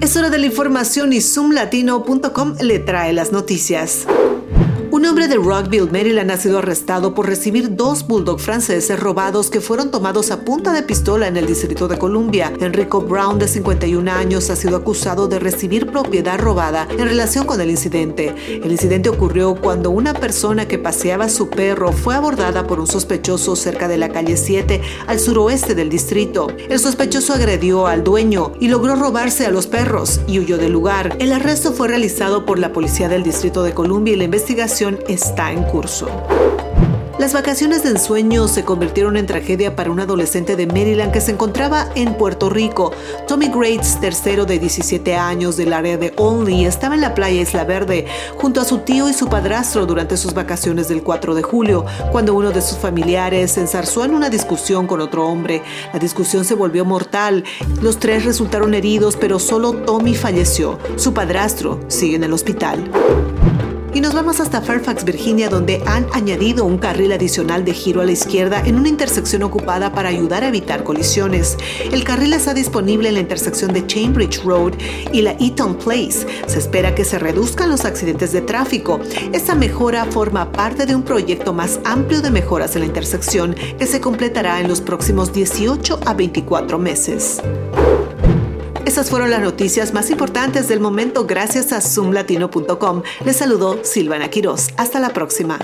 Es hora de la información y zoomlatino.com le trae las noticias. Hombre de Rockville, Maryland, ha sido arrestado por recibir dos bulldog franceses robados que fueron tomados a punta de pistola en el Distrito de Columbia. Enrico Brown, de 51 años, ha sido acusado de recibir propiedad robada en relación con el incidente. El incidente ocurrió cuando una persona que paseaba su perro fue abordada por un sospechoso cerca de la calle 7 al suroeste del distrito. El sospechoso agredió al dueño y logró robarse a los perros y huyó del lugar. El arresto fue realizado por la policía del Distrito de Columbia y la investigación está en curso. Las vacaciones de ensueño se convirtieron en tragedia para un adolescente de Maryland que se encontraba en Puerto Rico. Tommy Grates, tercero de 17 años del área de Only, estaba en la playa Isla Verde junto a su tío y su padrastro durante sus vacaciones del 4 de julio, cuando uno de sus familiares se ensarzó en una discusión con otro hombre. La discusión se volvió mortal. Los tres resultaron heridos, pero solo Tommy falleció. Su padrastro sigue en el hospital. Y nos vamos hasta Fairfax, Virginia, donde han añadido un carril adicional de giro a la izquierda en una intersección ocupada para ayudar a evitar colisiones. El carril está disponible en la intersección de Cambridge Road y la Eaton Place. Se espera que se reduzcan los accidentes de tráfico. Esta mejora forma parte de un proyecto más amplio de mejoras en la intersección que se completará en los próximos 18 a 24 meses. Esas fueron las noticias más importantes del momento gracias a zoomlatino.com. Les saludó Silvana Quiroz. Hasta la próxima.